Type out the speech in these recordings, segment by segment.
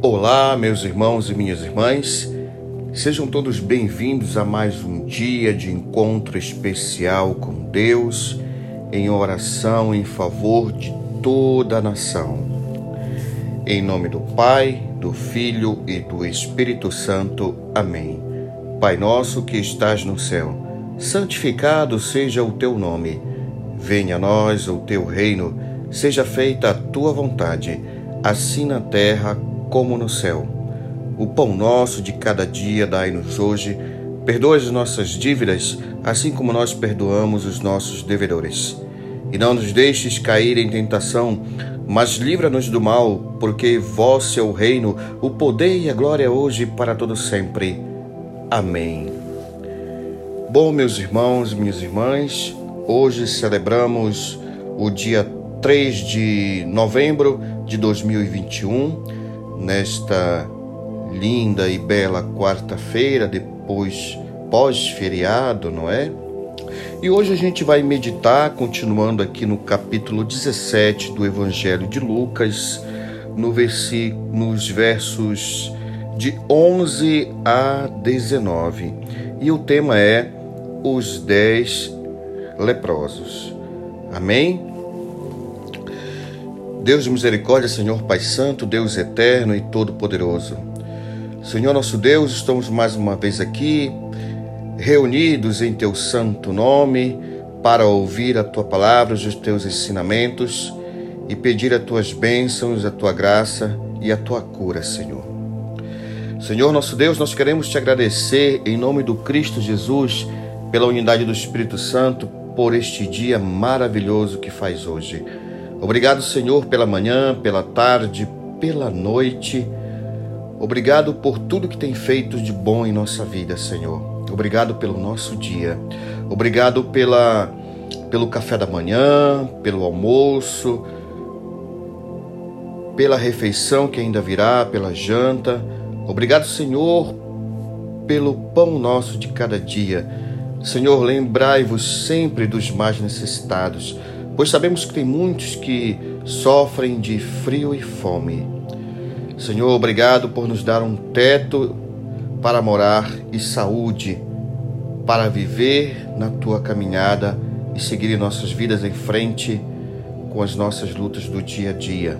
Olá, meus irmãos e minhas irmãs, sejam todos bem-vindos a mais um dia de encontro especial com Deus, em oração em favor de toda a nação. Em nome do Pai, do Filho e do Espírito Santo. Amém. Pai nosso que estás no céu, santificado seja o teu nome. Venha a nós o teu reino, seja feita a tua vontade, assim na terra como no céu. O pão nosso de cada dia dai-nos hoje. Perdoa as nossas dívidas, assim como nós perdoamos os nossos devedores. E não nos deixes cair em tentação, mas livra-nos do mal, porque vosso é o reino, o poder e a glória hoje e para todo sempre. Amém. Bom, meus irmãos minhas irmãs, hoje celebramos o dia 3 de novembro de 2021 nesta linda e bela quarta-feira, depois pós-feriado, não é? E hoje a gente vai meditar, continuando aqui no capítulo 17 do Evangelho de Lucas, no nos versos de 11 a 19. E o tema é os dez leprosos. Amém? Deus de misericórdia, Senhor Pai Santo, Deus eterno e todo-poderoso. Senhor nosso Deus, estamos mais uma vez aqui, reunidos em Teu santo nome, para ouvir a Tua palavra, os Teus ensinamentos e pedir as Tuas bênçãos, a Tua graça e a Tua cura, Senhor. Senhor nosso Deus, nós queremos Te agradecer em nome do Cristo Jesus, pela unidade do Espírito Santo, por este dia maravilhoso que faz hoje. Obrigado, Senhor, pela manhã, pela tarde, pela noite. Obrigado por tudo que tem feito de bom em nossa vida, Senhor. Obrigado pelo nosso dia. Obrigado pela pelo café da manhã, pelo almoço, pela refeição que ainda virá, pela janta. Obrigado, Senhor, pelo pão nosso de cada dia. Senhor, lembrai-vos sempre dos mais necessitados pois sabemos que tem muitos que sofrem de frio e fome. Senhor, obrigado por nos dar um teto para morar e saúde para viver na tua caminhada e seguir nossas vidas em frente com as nossas lutas do dia a dia.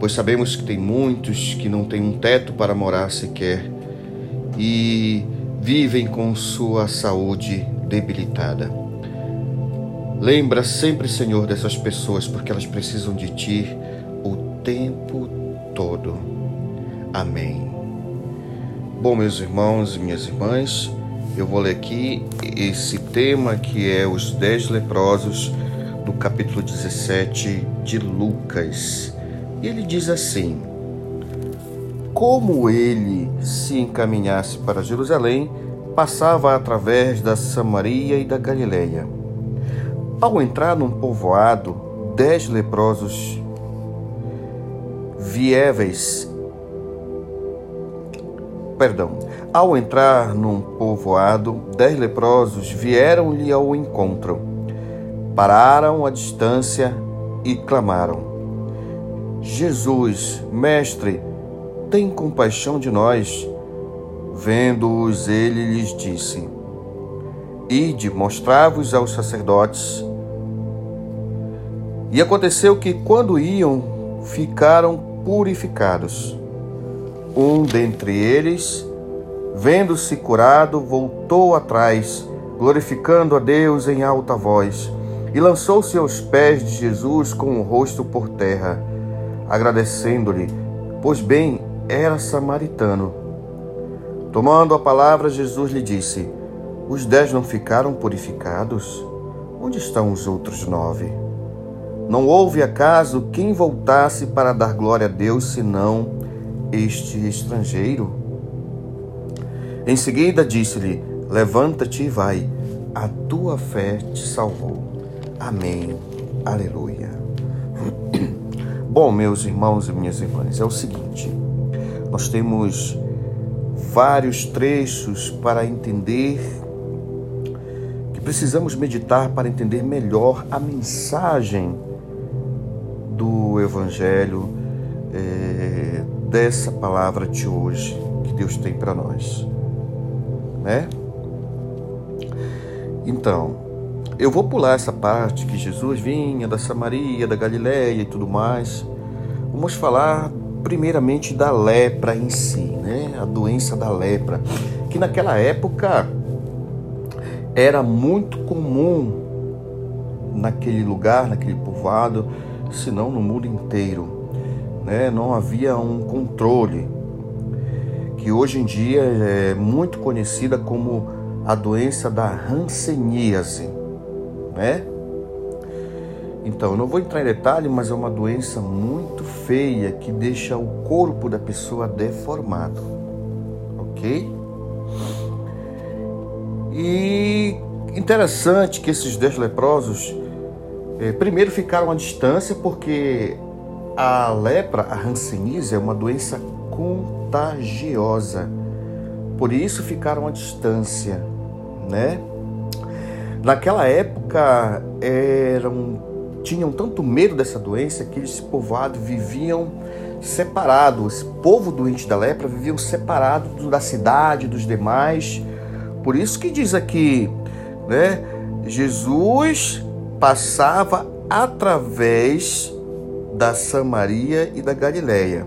Pois sabemos que tem muitos que não têm um teto para morar sequer e vivem com sua saúde debilitada. Lembra sempre, Senhor, dessas pessoas, porque elas precisam de Ti o tempo todo. Amém. Bom, meus irmãos e minhas irmãs, eu vou ler aqui esse tema que é os dez leprosos do capítulo 17 de Lucas. E ele diz assim: Como ele se encaminhasse para Jerusalém, passava através da Samaria e da Galileia. Ao entrar num povoado, dez leprosos vieves, perdão, ao entrar num povoado, dez leprosos vieram-lhe ao encontro, pararam à distância e clamaram: Jesus, mestre, tem compaixão de nós. Vendo-os, ele lhes disse: Ide, mostrai-vos aos sacerdotes. E aconteceu que, quando iam, ficaram purificados. Um dentre eles, vendo-se curado, voltou atrás, glorificando a Deus em alta voz, e lançou-se aos pés de Jesus com o rosto por terra, agradecendo-lhe, pois bem era samaritano. Tomando a palavra, Jesus lhe disse: os dez não ficaram purificados? Onde estão os outros nove? Não houve acaso quem voltasse para dar glória a Deus senão este estrangeiro? Em seguida disse-lhe: Levanta-te e vai, a tua fé te salvou. Amém. Aleluia. Bom, meus irmãos e minhas irmãs, é o seguinte: nós temos vários trechos para entender precisamos meditar para entender melhor a mensagem do Evangelho, é, dessa palavra de hoje que Deus tem para nós, né? Então, eu vou pular essa parte que Jesus vinha da Samaria, da Galiléia e tudo mais. Vamos falar primeiramente da lepra em si, né? A doença da lepra, que naquela época era muito comum naquele lugar, naquele povoado, se não no mundo inteiro, né? Não havia um controle que hoje em dia é muito conhecida como a doença da hanseníase, né? Então, eu não vou entrar em detalhe, mas é uma doença muito feia que deixa o corpo da pessoa deformado, ok? E interessante que esses dez leprosos eh, primeiro ficaram à distância porque a lepra, a hanseníase, é uma doença contagiosa. Por isso ficaram à distância, né? Naquela época eram tinham tanto medo dessa doença que esse povoado viviam separados. O povo doente da lepra viviam separados da cidade, dos demais. Por isso que diz aqui, né? Jesus passava através da Samaria e da Galileia.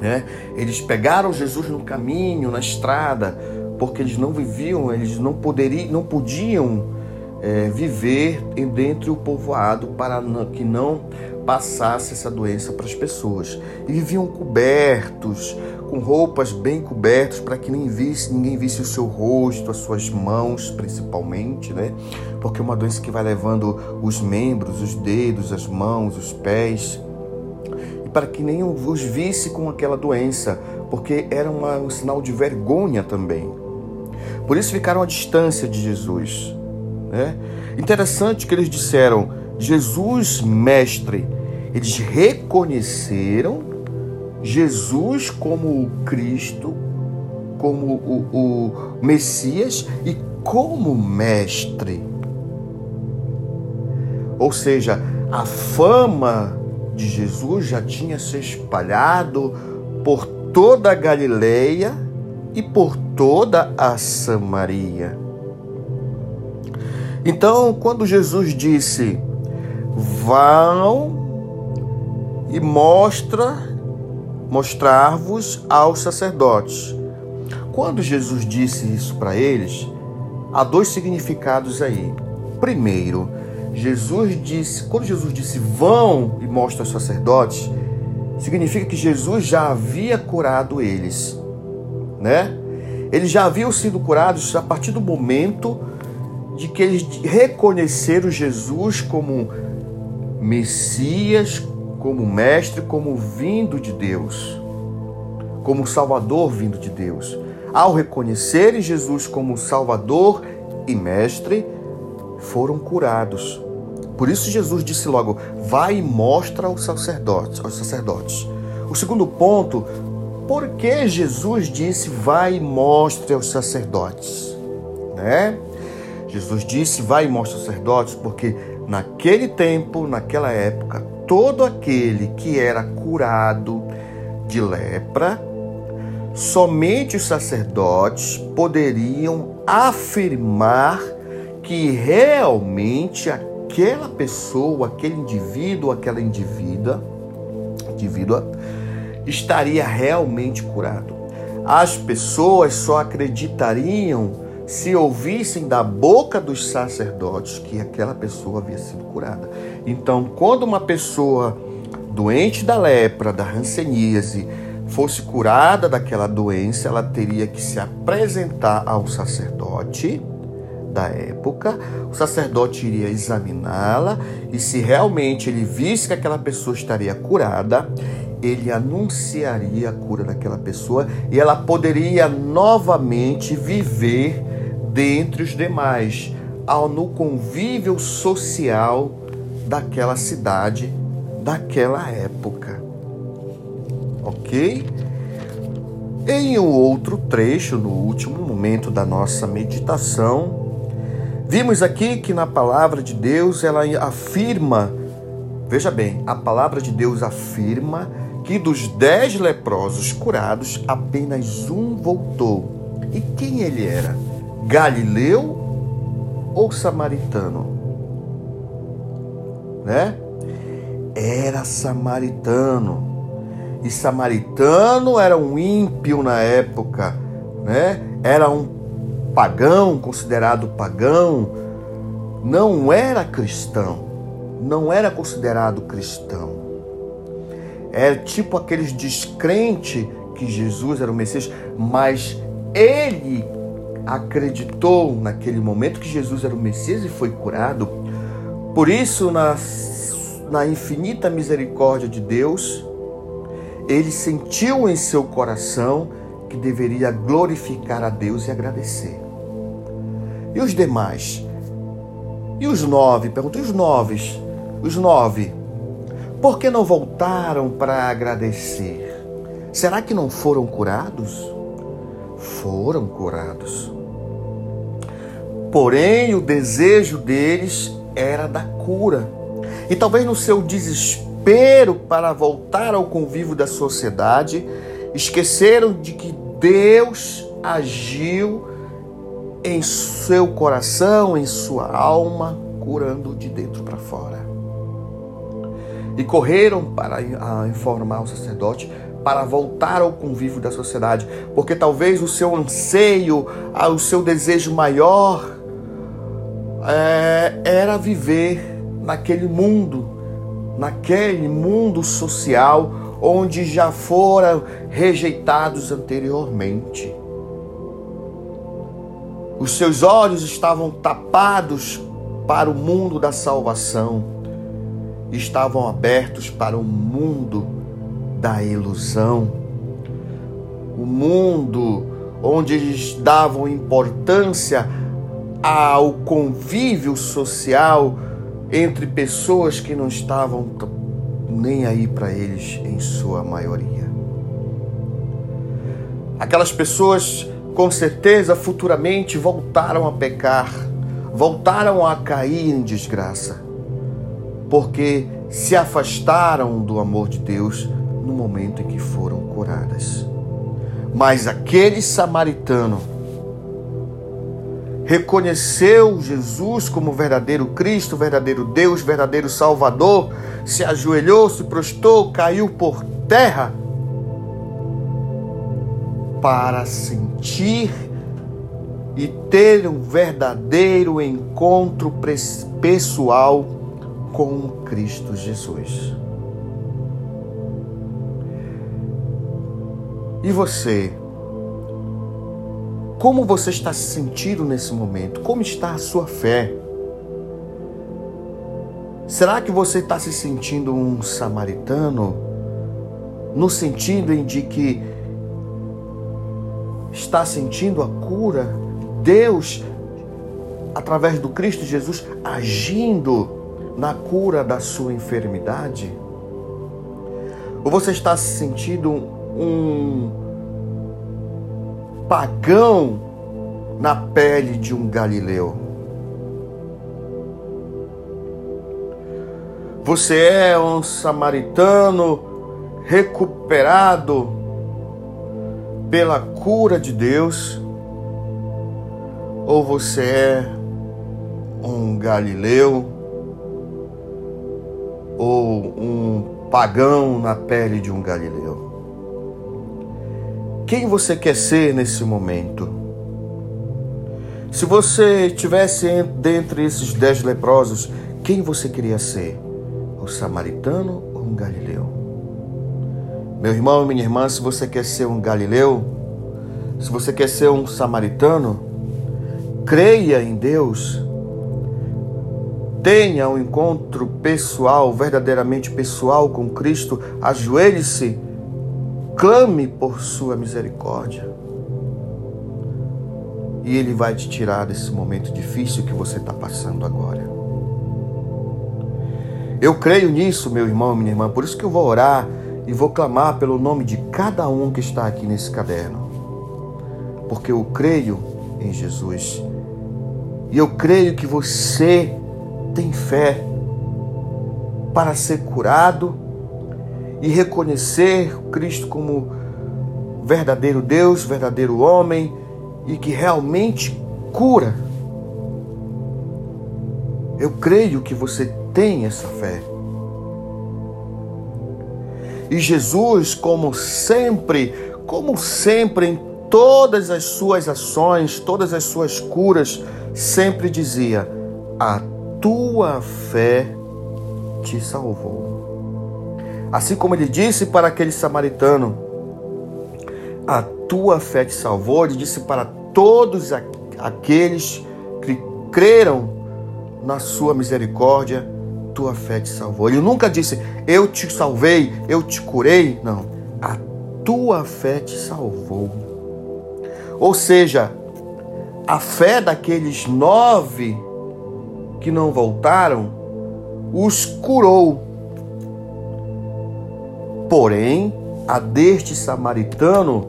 Né? Eles pegaram Jesus no caminho, na estrada, porque eles não viviam, eles não poderiam, não podiam é, viver dentro do povoado para que não passasse essa doença para as pessoas. E viviam cobertos, com roupas bem cobertas para que ninguém visse, ninguém visse o seu rosto, as suas mãos, principalmente, né? Porque é uma doença que vai levando os membros, os dedos, as mãos, os pés para que nem os visse com aquela doença, porque era uma, um sinal de vergonha também. Por isso ficaram à distância de Jesus. Né? Interessante que eles disseram: Jesus, mestre. Eles reconheceram Jesus como o Cristo, como o, o Messias e como mestre. Ou seja, a fama de Jesus já tinha se espalhado por toda a Galileia e por toda a Samaria. Então, quando Jesus disse: "Vão e mostra mostrar-vos aos sacerdotes". Quando Jesus disse isso para eles, há dois significados aí. Primeiro, Jesus disse, quando Jesus disse vão e mostra aos sacerdotes, significa que Jesus já havia curado eles, né? Eles já haviam sido curados a partir do momento de que eles reconheceram Jesus como Messias, como mestre, como vindo de Deus, como Salvador vindo de Deus. Ao reconhecerem Jesus como Salvador e mestre, foram curados. Por isso Jesus disse logo: vai e mostra aos sacerdotes, aos sacerdotes. O segundo ponto, por que Jesus disse vai e mostre aos sacerdotes? Né? Jesus disse vai e mostre aos sacerdotes porque naquele tempo, naquela época, todo aquele que era curado de lepra, somente os sacerdotes poderiam afirmar que realmente aquela pessoa, aquele indivíduo, aquela indivídua, indivídua estaria realmente curado. As pessoas só acreditariam se ouvissem da boca dos sacerdotes que aquela pessoa havia sido curada. Então, quando uma pessoa doente da lepra, da hanseníase, fosse curada daquela doença, ela teria que se apresentar ao sacerdote da época, o sacerdote iria examiná-la e se realmente ele visse que aquela pessoa estaria curada, ele anunciaria a cura daquela pessoa e ela poderia novamente viver dentre os demais, ao no convívio social daquela cidade, daquela época. OK? Em um outro trecho, no último momento da nossa meditação, Vimos aqui que na palavra de Deus ela afirma, veja bem, a palavra de Deus afirma que dos dez leprosos curados, apenas um voltou. E quem ele era? Galileu ou samaritano? Né? Era samaritano. E samaritano era um ímpio na época, né? Era um pagão, considerado pagão, não era cristão, não era considerado cristão. Era tipo aqueles descrentes que Jesus era o Messias, mas ele acreditou naquele momento que Jesus era o Messias e foi curado. Por isso, na, na infinita misericórdia de Deus, ele sentiu em seu coração que deveria glorificar a Deus e agradecer. E os demais? E os nove? Perguntei os nove. Os nove. Por que não voltaram para agradecer? Será que não foram curados? Foram curados. Porém, o desejo deles era da cura. E talvez no seu desespero para voltar ao convívio da sociedade, esqueceram de que Deus agiu em seu coração, em sua alma, curando de dentro para fora. E correram para informar o sacerdote para voltar ao convívio da sociedade, porque talvez o seu anseio, o seu desejo maior é, era viver naquele mundo, naquele mundo social onde já foram rejeitados anteriormente. Os seus olhos estavam tapados para o mundo da salvação, estavam abertos para o mundo da ilusão, o mundo onde eles davam importância ao convívio social entre pessoas que não estavam nem aí para eles em sua maioria. Aquelas pessoas com certeza futuramente voltaram a pecar, voltaram a cair em desgraça, porque se afastaram do amor de Deus no momento em que foram curadas. Mas aquele samaritano reconheceu Jesus como verdadeiro Cristo, verdadeiro Deus, verdadeiro Salvador, se ajoelhou, se prostrou, caiu por terra para sentir e ter um verdadeiro encontro pessoal com Cristo Jesus. E você? Como você está se sentindo nesse momento? Como está a sua fé? Será que você está se sentindo um samaritano? No sentido em de que está sentindo a cura, Deus, através do Cristo Jesus, agindo na cura da sua enfermidade? Ou você está se sentindo um pagão na pele de um galileu? Você é um samaritano recuperado pela cura de Deus, ou você é um galileu ou um pagão na pele de um galileu. Quem você quer ser nesse momento? Se você estivesse dentre esses dez leprosos, quem você queria ser? O samaritano ou um galileu? Meu irmão e minha irmã, se você quer ser um galileu, se você quer ser um samaritano, creia em Deus. Tenha um encontro pessoal, verdadeiramente pessoal com Cristo. Ajoelhe-se, clame por sua misericórdia. E Ele vai te tirar desse momento difícil que você está passando agora. Eu creio nisso, meu irmão e minha irmã, por isso que eu vou orar e vou clamar pelo nome de cada um que está aqui nesse caderno, porque eu creio em Jesus e eu creio que você tem fé para ser curado e reconhecer Cristo como verdadeiro Deus, verdadeiro homem e que realmente cura. Eu creio que você tem essa fé. E Jesus, como sempre, como sempre em todas as suas ações, todas as suas curas, sempre dizia: A tua fé te salvou. Assim como ele disse para aquele samaritano: A tua fé te salvou, ele disse para todos aqueles que creram na sua misericórdia, tua fé te salvou. Ele nunca disse, eu te salvei, eu te curei. Não, a tua fé te salvou. Ou seja, a fé daqueles nove que não voltaram os curou. Porém, a deste samaritano,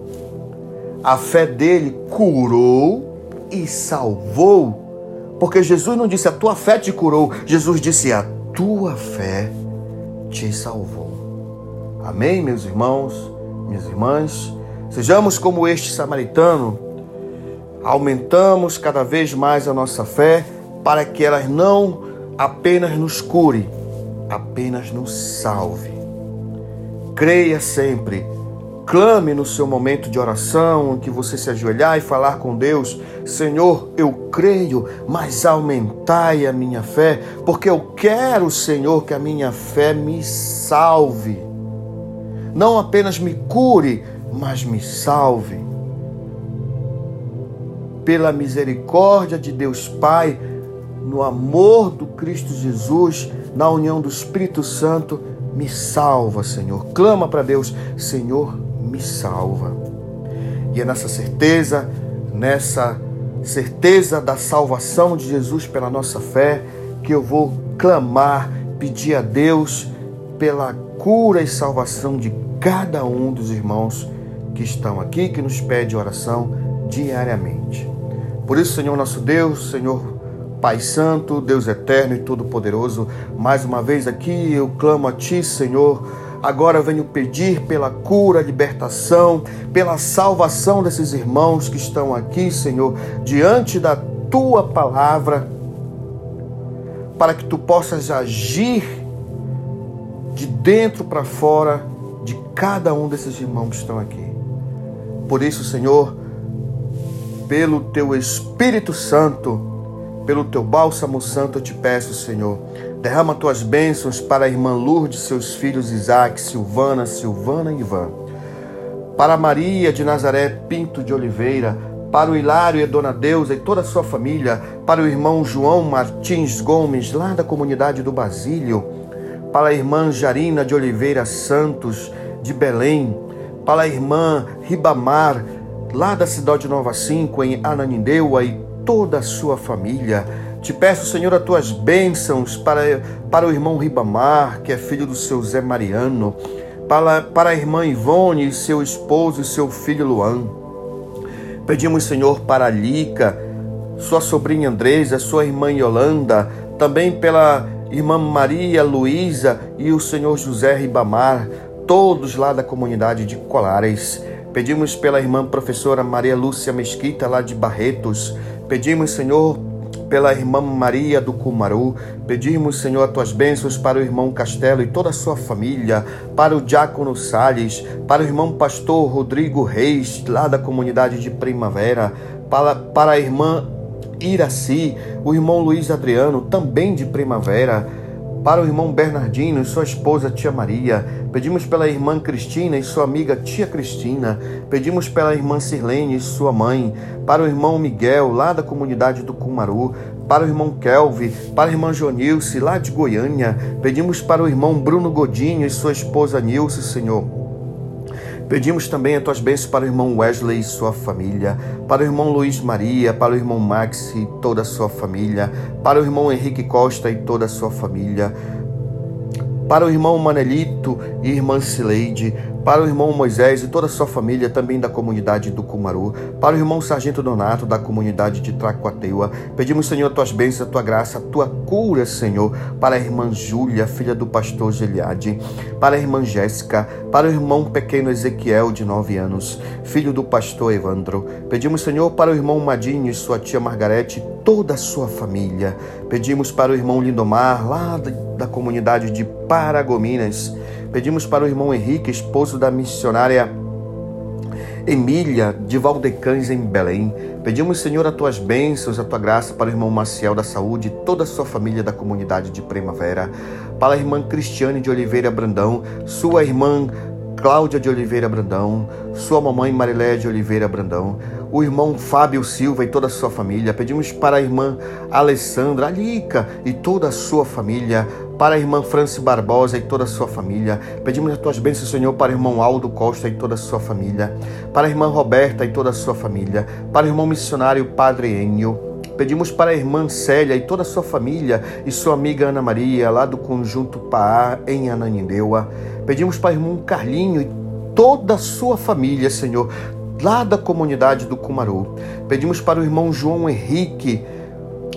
a fé dele curou e salvou porque Jesus não disse a tua fé te curou, Jesus disse a tua fé te salvou. Amém, meus irmãos, minhas irmãs? Sejamos como este samaritano, aumentamos cada vez mais a nossa fé para que ela não apenas nos cure, apenas nos salve. Creia sempre Clame no seu momento de oração, que você se ajoelhar e falar com Deus: Senhor, eu creio, mas aumentai a minha fé, porque eu quero, Senhor, que a minha fé me salve. Não apenas me cure, mas me salve. Pela misericórdia de Deus Pai, no amor do Cristo Jesus, na união do Espírito Santo, me salva, Senhor. Clama para Deus, Senhor, me salva. E é nessa certeza, nessa certeza da salvação de Jesus pela nossa fé, que eu vou clamar, pedir a Deus pela cura e salvação de cada um dos irmãos que estão aqui, que nos pede oração diariamente. Por isso, Senhor nosso Deus, Senhor Pai Santo, Deus eterno e todo-poderoso, mais uma vez aqui eu clamo a Ti, Senhor Agora venho pedir pela cura, libertação, pela salvação desses irmãos que estão aqui, Senhor, diante da tua palavra, para que tu possas agir de dentro para fora de cada um desses irmãos que estão aqui. Por isso, Senhor, pelo teu Espírito Santo, pelo teu bálsamo santo, eu te peço, Senhor, Derrama tuas bênçãos para a irmã Lourdes, seus filhos Isaac, Silvana, Silvana e Ivan. Para Maria de Nazaré Pinto de Oliveira, para o Hilário e a Dona Deusa e toda a sua família, para o irmão João Martins Gomes, lá da comunidade do Basílio, para a irmã Jarina de Oliveira Santos, de Belém, para a irmã Ribamar, lá da cidade de Nova Cinco, em Ananindeua, e toda a sua família, te peço, Senhor, as tuas bênçãos para, para o irmão Ribamar, que é filho do seu Zé Mariano, para, para a irmã Ivone, seu esposo e seu filho Luan. Pedimos, Senhor, para a Lica, sua sobrinha Andresa, sua irmã Yolanda, também pela irmã Maria Luísa e o Senhor José Ribamar, todos lá da comunidade de Colares. Pedimos pela irmã professora Maria Lúcia Mesquita, lá de Barretos. Pedimos, Senhor, pela irmã Maria do Cumaru. Pedimos, Senhor, as tuas bênçãos para o irmão Castelo e toda a sua família, para o diácono Salles, para o irmão pastor Rodrigo Reis, lá da comunidade de Primavera, para, para a irmã Iraci, o irmão Luiz Adriano, também de Primavera, para o irmão Bernardino e sua esposa Tia Maria. Pedimos pela irmã Cristina e sua amiga Tia Cristina. Pedimos pela irmã Sirlene e sua mãe. Para o irmão Miguel, lá da comunidade do Cumaru. Para o irmão Kelvi. Para a irmã Jonilce, lá de Goiânia. Pedimos para o irmão Bruno Godinho e sua esposa Nilce, Senhor. Pedimos também as tuas bênçãos para o irmão Wesley e sua família, para o irmão Luiz Maria, para o irmão Max e toda a sua família, para o irmão Henrique Costa e toda a sua família, para o irmão Manelito e irmã Sileide, para o irmão Moisés e toda a sua família, também da comunidade do Cumaru, para o irmão Sargento Donato, da comunidade de Tracuateua. Pedimos, Senhor, tuas bênçãos, a tua graça, a tua cura, Senhor, para a irmã Júlia, filha do pastor Geliade, para a irmã Jéssica, para o irmão pequeno Ezequiel, de nove anos, filho do pastor Evandro. Pedimos, Senhor, para o irmão Madinho e sua tia Margarete, toda a sua família. Pedimos para o irmão Lindomar, lá da, da comunidade de Paragominas. Pedimos para o irmão Henrique, esposo da missionária Emília de Valdecães, em Belém. Pedimos, Senhor, as tuas bênçãos, a tua graça para o irmão Maciel da Saúde e toda a sua família da comunidade de Primavera. Para a irmã Cristiane de Oliveira Brandão, sua irmã Cláudia de Oliveira Brandão, sua mamãe Marilé de Oliveira Brandão, o irmão Fábio Silva e toda a sua família. Pedimos para a irmã Alessandra Alica e toda a sua família, para a irmã Franci Barbosa e toda a sua família. Pedimos as tuas bênçãos, Senhor, para o irmão Aldo Costa e toda a sua família, para a irmã Roberta e toda a sua família, para o irmão missionário Padre Enio, Pedimos para a irmã Célia e toda a sua família e sua amiga Ana Maria, lá do conjunto Paá, em Ananindeua. Pedimos para o irmão Carlinho e toda a sua família, Senhor, lá da comunidade do Cumaru. Pedimos para o irmão João Henrique,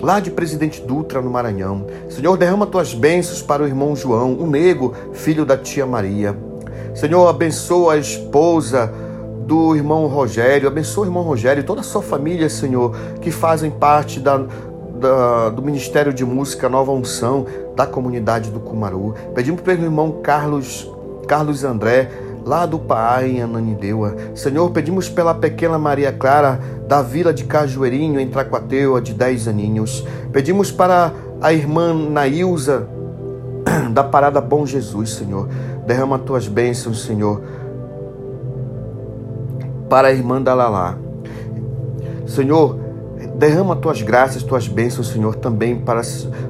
lá de Presidente Dutra, no Maranhão. Senhor, derrama tuas bênçãos para o irmão João, o nego, filho da tia Maria. Senhor, abençoa a esposa do irmão Rogério, abençoa o irmão Rogério e toda a sua família, Senhor, que fazem parte da, da, do Ministério de Música Nova Unção da comunidade do Cumaru. Pedimos para o irmão Carlos, Carlos André, lá do Pai, em Ananindeua. Senhor, pedimos pela pequena Maria Clara, da vila de Cajueirinho, em Tracuateua, de 10 aninhos. Pedimos para a irmã Nailza, da Parada Bom Jesus, Senhor. Derrama tuas bênçãos, Senhor para a irmã Dalalá. Senhor, derrama tuas graças, tuas bênçãos, Senhor, também para,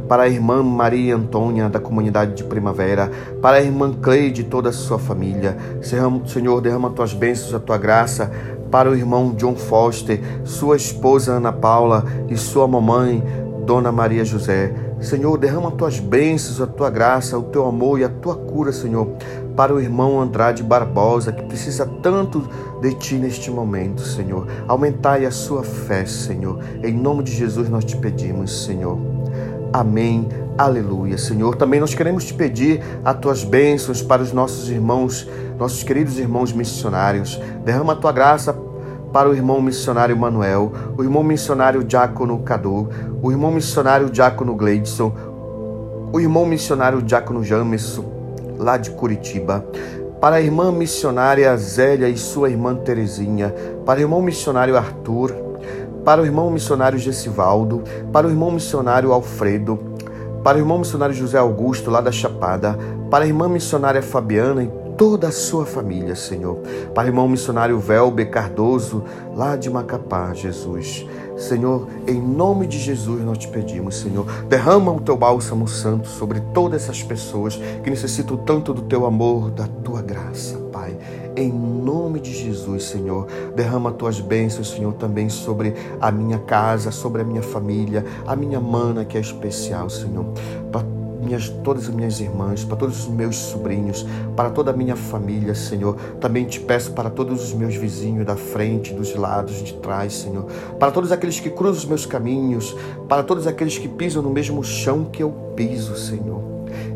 para a irmã Maria Antônia, da comunidade de Primavera, para a irmã Cleide e toda a sua família. Senhor, derrama tuas bênçãos, a tua graça para o irmão John Foster, sua esposa Ana Paula e sua mamãe, Dona Maria José. Senhor, derrama tuas bênçãos, a tua graça, o teu amor e a tua cura, Senhor, para o irmão Andrade Barbosa, que precisa tanto de ti neste momento, Senhor. Aumentai a sua fé, Senhor. Em nome de Jesus nós te pedimos, Senhor. Amém. Aleluia, Senhor. Também nós queremos te pedir as tuas bênçãos para os nossos irmãos, nossos queridos irmãos missionários. Derrama a tua graça para o irmão missionário Manuel, o irmão missionário Diácono Cadu, o irmão missionário Diácono Gleidson, o irmão missionário Diácono Jamerson, lá de Curitiba, para a irmã missionária Zélia e sua irmã Terezinha, para o irmão missionário Arthur, para o irmão missionário Gessivaldo, para o irmão missionário Alfredo, para o irmão missionário José Augusto, lá da Chapada, para a irmã missionária Fabiana e toda a sua família, Senhor. O irmão missionário Velbe Cardoso, lá de Macapá, Jesus. Senhor, em nome de Jesus nós te pedimos, Senhor, derrama o teu bálsamo santo sobre todas essas pessoas que necessitam tanto do teu amor, da tua graça, Pai. Em nome de Jesus, Senhor, derrama tuas bênçãos, Senhor, também sobre a minha casa, sobre a minha família, a minha mana que é especial, Senhor. Para minhas, todas as minhas irmãs, para todos os meus sobrinhos, para toda a minha família, Senhor. Também te peço para todos os meus vizinhos da frente, dos lados, de trás, Senhor. Para todos aqueles que cruzam os meus caminhos, para todos aqueles que pisam no mesmo chão que eu piso, Senhor.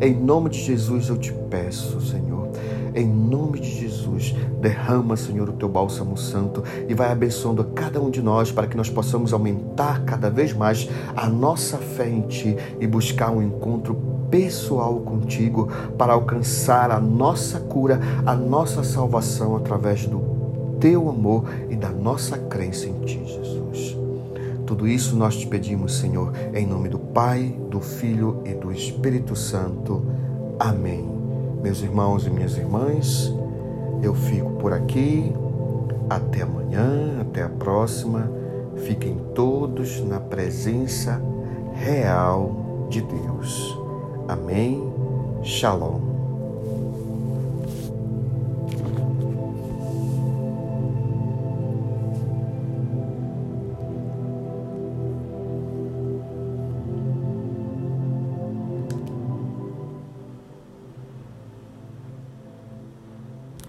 Em nome de Jesus eu te peço, Senhor. Em nome de Jesus, derrama, Senhor, o teu bálsamo santo e vai abençoando cada um de nós para que nós possamos aumentar cada vez mais a nossa fé em Ti e buscar um encontro pessoal contigo para alcançar a nossa cura, a nossa salvação através do teu amor e da nossa crença em ti, Jesus. Tudo isso nós te pedimos, Senhor, em nome do Pai, do Filho e do Espírito Santo. Amém. Meus irmãos e minhas irmãs, eu fico por aqui. Até amanhã, até a próxima. Fiquem todos na presença real de Deus. Amém. Shalom.